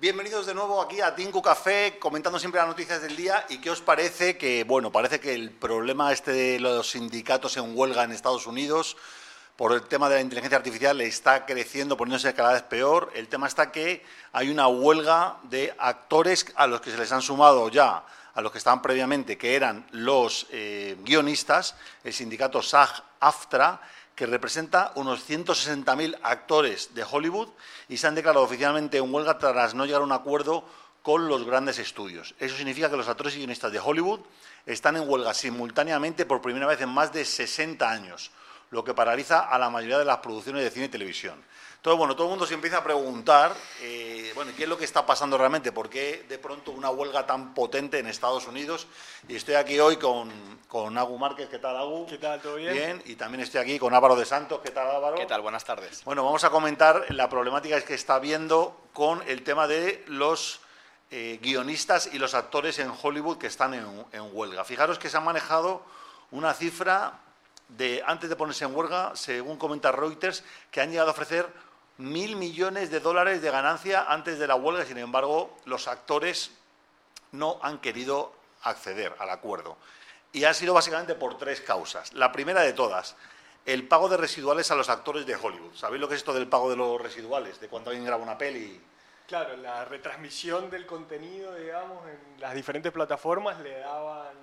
Bienvenidos de nuevo aquí a Tinko Café, comentando siempre las noticias del día. ¿Y qué os parece que, bueno, parece que el problema este de los sindicatos en huelga en Estados Unidos por el tema de la inteligencia artificial está creciendo, poniéndose cada vez peor. El tema está que hay una huelga de actores a los que se les han sumado ya, a los que estaban previamente, que eran los eh, guionistas, el sindicato SAG-AFTRA, que representa unos 160.000 actores de Hollywood y se han declarado oficialmente en huelga tras no llegar a un acuerdo con los grandes estudios. Eso significa que los actores y guionistas de Hollywood están en huelga simultáneamente por primera vez en más de 60 años, lo que paraliza a la mayoría de las producciones de cine y televisión. Entonces, bueno, todo el mundo se empieza a preguntar, eh, bueno, ¿qué es lo que está pasando realmente? ¿Por qué de pronto una huelga tan potente en Estados Unidos? Y estoy aquí hoy con, con Agu Márquez, ¿qué tal Agu? ¿Qué tal? ¿Todo bien? Bien, y también estoy aquí con Álvaro de Santos, ¿qué tal Álvaro? ¿Qué tal? Buenas tardes. Bueno, vamos a comentar la problemática que está viendo con el tema de los eh, guionistas y los actores en Hollywood que están en, en huelga. Fijaros que se ha manejado una cifra de, antes de ponerse en huelga, según comenta Reuters, que han llegado a ofrecer mil millones de dólares de ganancia antes de la huelga, sin embargo, los actores no han querido acceder al acuerdo. Y ha sido básicamente por tres causas. La primera de todas, el pago de residuales a los actores de Hollywood. ¿Sabéis lo que es esto del pago de los residuales? De cuando alguien graba una peli. Claro, la retransmisión del contenido, digamos, en las diferentes plataformas le daban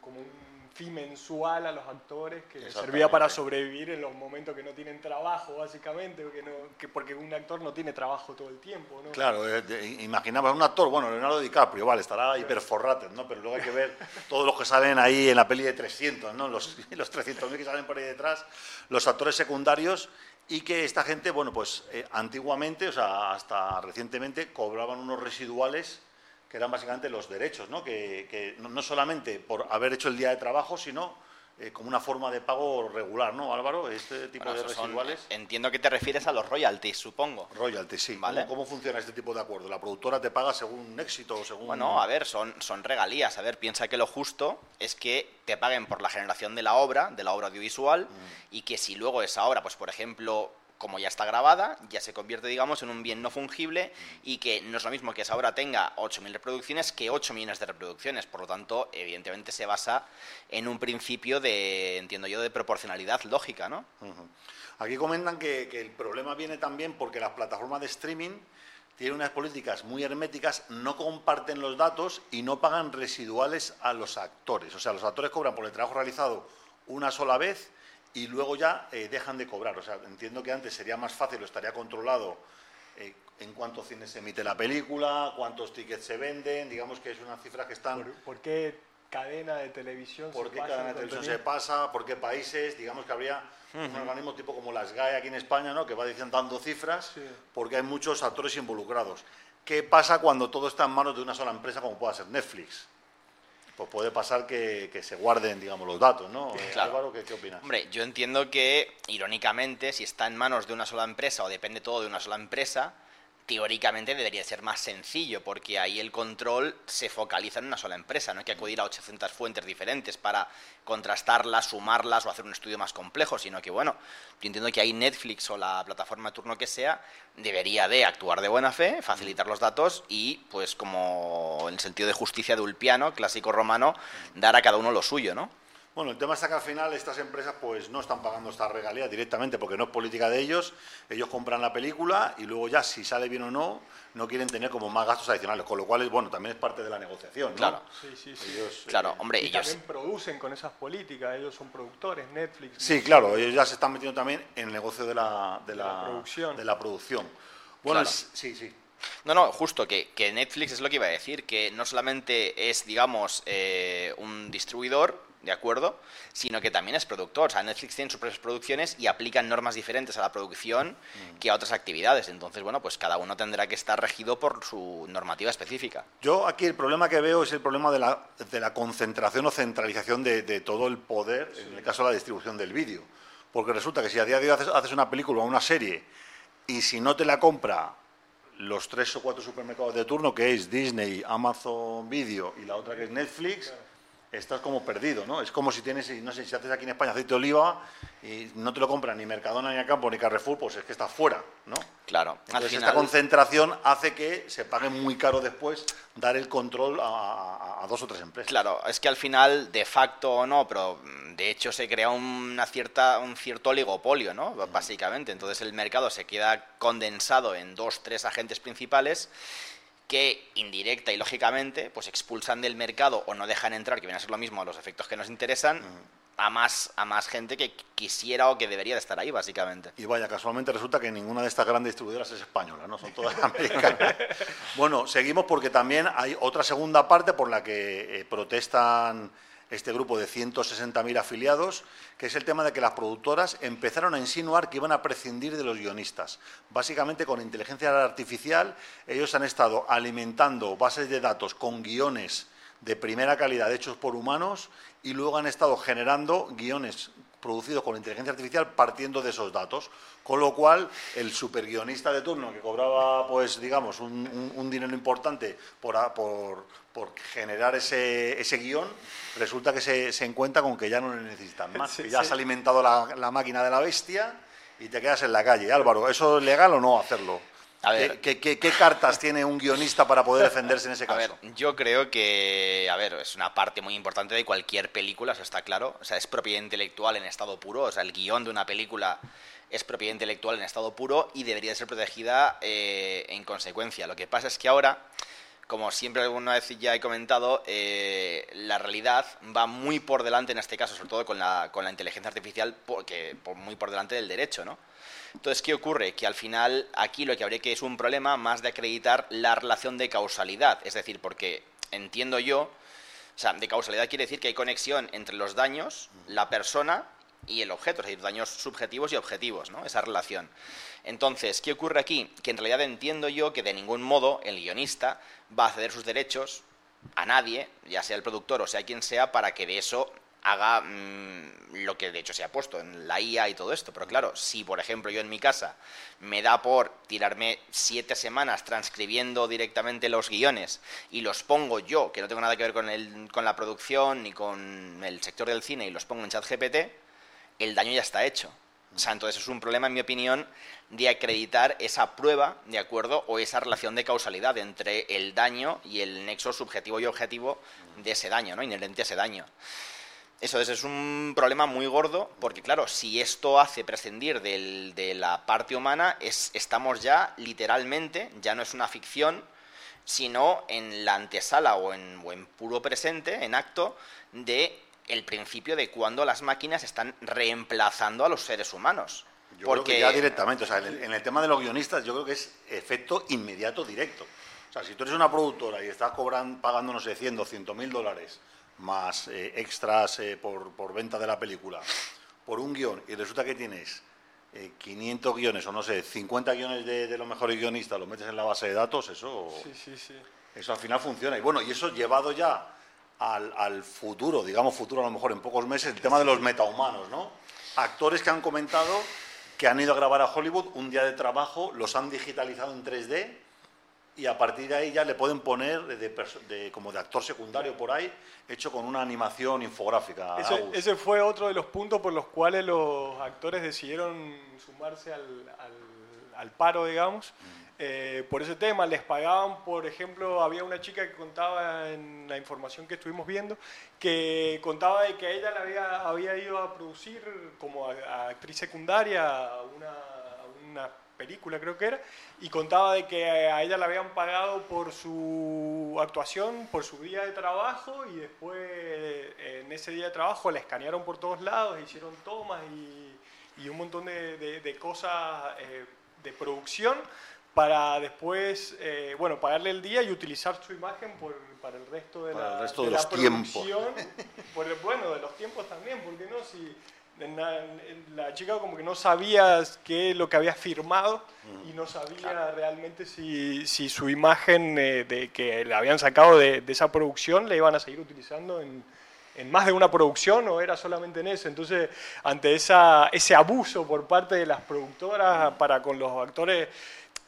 como un fee mensual a los actores que les servía para sobrevivir en los momentos que no tienen trabajo, básicamente, porque, no, que porque un actor no tiene trabajo todo el tiempo. ¿no? Claro, imaginaba un actor, bueno, Leonardo DiCaprio, vale, estará hiperforrated, ¿no? Pero luego hay que ver todos los que salen ahí en la peli de 300, ¿no? Los, los 300.000 que salen por ahí detrás, los actores secundarios y que esta gente, bueno, pues eh, antiguamente, o sea, hasta recientemente, cobraban unos residuales que eran básicamente los derechos, ¿no? Que, no solamente por haber hecho el día de trabajo, sino eh, como una forma de pago regular, ¿no, Álvaro? Este tipo de residuales. entiendo que te refieres a los royalties, supongo. Royalties, sí. ¿Cómo, ¿Cómo, funciona este tipo de acuerdo? ¿La productora te paga según un éxito o según...? Bueno, a ver, son, son regalías. A ver, piensa que lo justo es que te paguen por la generación de la obra, de la obra audiovisual, mm. y que si luego esa obra, pues por ejemplo, como ya está grabada, ya se convierte, digamos, en un bien no fungible y que no es lo mismo que esa obra tenga 8.000 reproducciones que 8 millones de reproducciones. Por lo tanto, evidentemente se basa en un principio de, entiendo yo, de proporcionalidad lógica, ¿no? Aquí comentan que, que el problema viene también porque las plataformas de streaming tienen unas políticas muy herméticas, no comparten los datos y no pagan residuales a los actores. O sea, los actores cobran por el trabajo realizado una sola vez y luego ya eh, dejan de cobrar. O sea, entiendo que antes sería más fácil o estaría controlado eh, en cuántos cines se emite la película, cuántos tickets se venden, digamos que es una cifra que están... ¿Por, qué cadena de televisión ¿Por qué cadena de televisión se pasa? ¿Por qué países? Digamos que habría un organismo tipo como las GAE aquí en España, ¿no? que va diciendo dando cifras, porque hay muchos actores involucrados. ¿Qué pasa cuando todo está en manos de una sola empresa como pueda ser Netflix? Pues puede pasar que, se guarden, digamos, los datos, ¿no? Eh, Álvaro, ¿qué, ¿qué, opinas? Hombre, yo entiendo que, irónicamente, si está en manos de una sola empresa o depende todo de una sola empresa, teóricamente debería ser más sencillo, porque ahí el control se focaliza en una sola empresa, no hay que acudir a 800 fuentes diferentes para contrastarlas, sumarlas o hacer un estudio más complejo, sino que, bueno, yo entiendo que ahí Netflix o la plataforma de turno que sea debería de actuar de buena fe, facilitar los datos y, pues, como en sentido de justicia de Ulpiano, clásico romano, dar a cada uno lo suyo, ¿no? Bueno, el tema está que al final estas empresas pues no están pagando esta regalía directamente porque no es política de ellos. Ellos compran la película y luego ya si sale bien o no, no quieren tener como más gastos adicionales, con lo cual bueno, también es parte de la negociación, ¿no? Claro. Sí, sí, sí. claro, eh, hombre, y ellos también producen con esas políticas, ellos son productores, Netflix. Sí, claro, ellos ya se están metiendo también en el negocio de la, de, la, producción. De la producción. Bueno, sí, sí. No, no, justo que, que, Netflix es lo que iba a decir, que no solamente es, digamos, eh, un distribuidor, ¿de acuerdo? Sino que también es productor. O sea, Netflix tiene sus propias producciones y aplican normas diferentes a la producción mm. que a otras actividades. Entonces, bueno, pues cada uno tendrá que estar regido por su normativa específica. Yo aquí el problema que veo es el problema de la, de la concentración o centralización de, todo el poder, en el caso de la distribución del vídeo. Porque resulta que si a día de hoy haces, una película o una serie y si no te la compra los tres o cuatro supermercados de turno, que es Disney, Amazon Video y la otra que es Netflix, estás como perdido, ¿no? Es como si tienes, no sé, si haces aquí en España aceite de oliva y no te lo compran ni Mercadona, ni Acampo, ni Carrefour, pues es que estás fuera, ¿no? Claro. Entonces esta concentración hace que se pague muy caro después dar el control a, dos o tres empresas. Claro, es que al final, de facto o no, pero mm, de hecho se crea una cierta, un cierto oligopolio, ¿no? Básicamente. Entonces el mercado se queda condensado en dos, tres agentes principales que indirecta y lógicamente pues expulsan del mercado o no dejan entrar, que viene a ser lo mismo a los efectos que nos interesan, a más, a más gente que quisiera o que debería de estar ahí, básicamente. Y vaya, casualmente resulta que ninguna de estas grandes distribuidoras es española, ¿no? Son todas americanas. bueno, seguimos porque también hay otra segunda parte por la que eh, protestan este grupo de 160.000 afiliados, que es el tema de que las productoras empezaron a insinuar que iban a prescindir de los guionistas. Básicamente con inteligencia artificial ellos han estado alimentando bases de datos con guiones de primera calidad hechos por humanos y luego han estado generando guiones producidos con inteligencia artificial partiendo de esos datos. Con lo cual, el superguionista de turno que cobraba, pues, digamos, un, dinero importante por, por, generar ese, ese, guion, resulta que se, se, encuentra con que ya no le necesitan más. que ya has alimentado la, la máquina de la bestia y te quedas en la calle. Álvaro, ¿eso es legal o no hacerlo? ¿Qué, cartas tiene un guionista para poder defenderse en ese caso? A ver, yo creo que, a ver, es una parte muy importante de cualquier película, eso está claro. O sea, es propiedad intelectual en estado puro. O sea, el guion de una película es propiedad intelectual en estado puro y debería ser protegida eh, en consecuencia. Lo que pasa es que ahora, como siempre alguna vez ya he comentado, eh, la realidad va muy por delante en este caso, sobre todo con la, con la inteligencia artificial, porque, muy por delante del derecho, ¿no? Entonces, ¿qué ocurre? Que al final aquí lo que habría que es un problema más de acreditar la relación de causalidad. Es decir, porque entiendo yo, o sea, de causalidad quiere decir que hay conexión entre los daños, la persona y el objeto, es decir, daños subjetivos y objetivos, ¿no? Esa relación. Entonces, ¿qué ocurre aquí? Que en realidad entiendo yo que de ningún modo el guionista va a ceder sus derechos a nadie, ya sea el productor o sea quien sea, para que de eso haga mm, lo que de hecho se ha puesto en la IA y todo esto. Pero claro, si por ejemplo yo en mi casa me da por tirarme siete semanas transcribiendo directamente los guiones y los pongo yo, que no tengo nada que ver con, el, con la producción ni con el sector del cine, y los pongo en ChatGPT, el daño ya está hecho. O sea, entonces es un problema, en mi opinión, de acreditar esa prueba, ¿de acuerdo? O esa relación de causalidad entre el daño y el nexo subjetivo y objetivo de ese daño, ¿no? Inherente a ese daño. Eso es, un problema muy gordo porque, claro, si esto hace prescindir de la parte humana, es, estamos ya literalmente, ya no es una ficción, sino en la antesala o en, en puro presente, en acto, de el principio de cuando las máquinas están reemplazando a los seres humanos. Yo porque... creo que ya directamente, o sea, en el, tema de los guionistas, yo creo que es efecto inmediato directo. O sea, si tú eres una productora y estás cobrando, pagando, no sé, 100, 200 mil dólares más eh, extras eh, por, venta de la película, por un guion, y resulta que tienes 500 eh, guiones, o no sé, 50 guiones de, los mejores guionistas, los metes en la base de datos, eso, eso al final funciona. Y bueno, y eso llevado ya al, al, futuro, digamos futuro a lo mejor en pocos meses, el tema de los metahumanos, ¿no? Actores que han comentado que han ido a grabar a Hollywood un día de trabajo, los han digitalizado en 3D y a partir de ahí ya le pueden poner de, como de actor secundario por ahí, hecho con una animación infográfica. Ese, fue otro de los puntos por los cuales los actores decidieron sumarse al, al, paro, digamos. Mm. Eh, por ese tema les pagaban, por ejemplo, había una chica que contaba en la información que estuvimos viendo, que contaba de que ella le había, había ido a producir como actriz secundaria una, una película creo que era, y contaba de que a ella le habían pagado por su actuación, por su día de trabajo, y después en ese día de trabajo la escanearon por todos lados, hicieron tomas y, y un montón de, de, cosas eh, de producción para después, eh, bueno, pagarle el día y utilizar su imagen por, para el resto de la, de los tiempos. Por, bueno, de los tiempos también, porque no, si la chica como que no sabía qué es lo que había firmado y no sabía realmente si, si, su imagen eh, de que le habían sacado de, esa producción le iban a seguir utilizando en, en, más de una producción o era solamente en eso. Entonces, ante esa, ese abuso por parte de las productoras para con los actores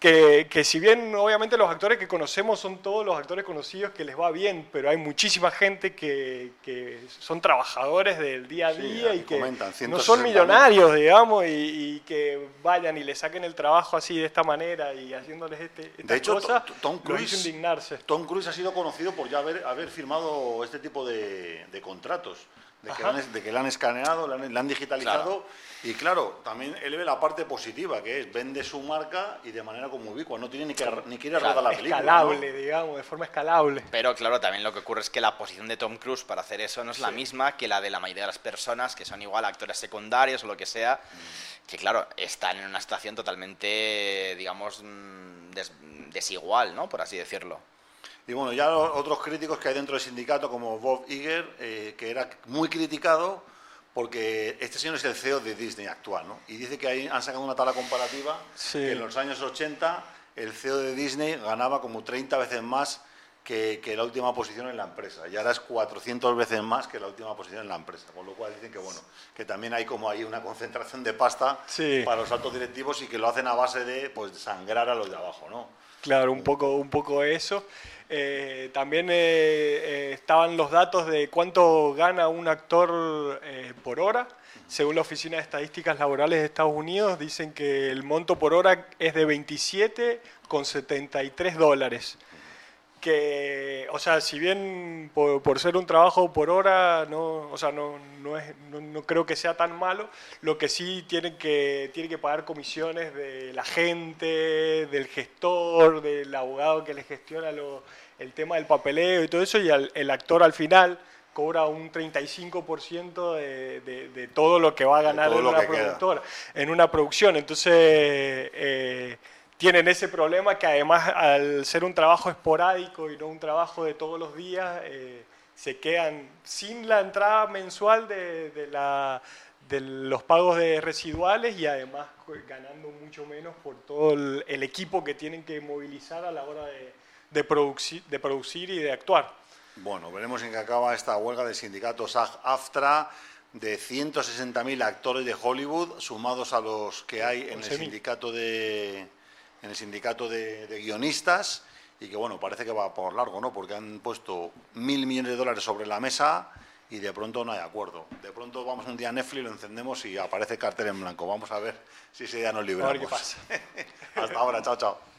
que, que, si bien obviamente los actores que conocemos son todos los actores conocidos que les va bien, pero hay muchísima gente que, que son trabajadores del día a día y que no son millonarios, digamos, y, que vayan y le saquen el trabajo así de esta manera y haciéndoles este, esta de hecho, Tom Cruise, indignarse. Tom Cruise ha sido conocido por ya haber, haber firmado este tipo de, de contratos de que, han, de que, la han escaneado, la han, han digitalizado. Y claro, también él ve la parte positiva, que es vende su marca y de manera como ubicua, no tiene ni que, ni quiere rodar la película. Escalable, digamos, de forma escalable. Pero claro, también lo que ocurre es que la posición de Tom Cruise para hacer eso no es la misma que la de la mayoría de las personas que son igual actores secundarios o lo que sea, mm. que claro, están en una situación totalmente, digamos, mm, desigual, ¿no? Por así decirlo. Y bueno, ya otros críticos que hay dentro del sindicato, como Bob Iger, eh, que era muy criticado porque este señor es el CEO de Disney actual, ¿no? Y dice que ahí han sacado una tabla comparativa que en los años 80 el CEO de Disney ganaba como 30 veces más que, la última posición en la empresa. Y ahora es 400 veces más que la última posición en la empresa. Con lo cual dicen que, bueno, que también hay como ahí una concentración de pasta para los altos directivos y que lo hacen a base de pues, sangrar a los de abajo, ¿no? Claro, un poco, un poco eso. Eh, también eh, eh, estaban los datos de cuánto gana un actor por hora. Según la Oficina de Estadísticas Laborales de Estados Unidos, dicen que el monto por hora es de 27,73 dólares que, o sea, si bien por, ser un trabajo por hora, no, o sea, no, no, es, no, creo que sea tan malo, lo que sí tienen que, tiene que pagar comisiones de la gente, del gestor, del abogado que le gestiona lo, el tema del papeleo y todo eso, y el actor al final cobra un 35% de, de, de, todo lo que va a ganar en una productora, en una producción. Entonces, eh, tienen ese problema que además al ser un trabajo esporádico y no un trabajo de todos los días, eh, se quedan sin la entrada mensual de, la, de, los pagos de residuales y además ganando mucho menos por todo el, equipo que tienen que movilizar a la hora de, producir, de producir y de actuar. Bueno, veremos en qué acaba esta huelga del sindicato SAG-AFTRA de 160.000 actores de Hollywood, sumados a los que hay en el sindicato de en el sindicato de, guionistas y que bueno, parece que va por largo, ¿no? Porque han puesto mil millones de dólares sobre la mesa y de pronto no hay acuerdo. De pronto vamos un día a Netflix, lo encendemos y aparece cartel en blanco. Vamos a ver si ese día nos libramos. A ver qué pasa. Hasta ahora, chao, chao.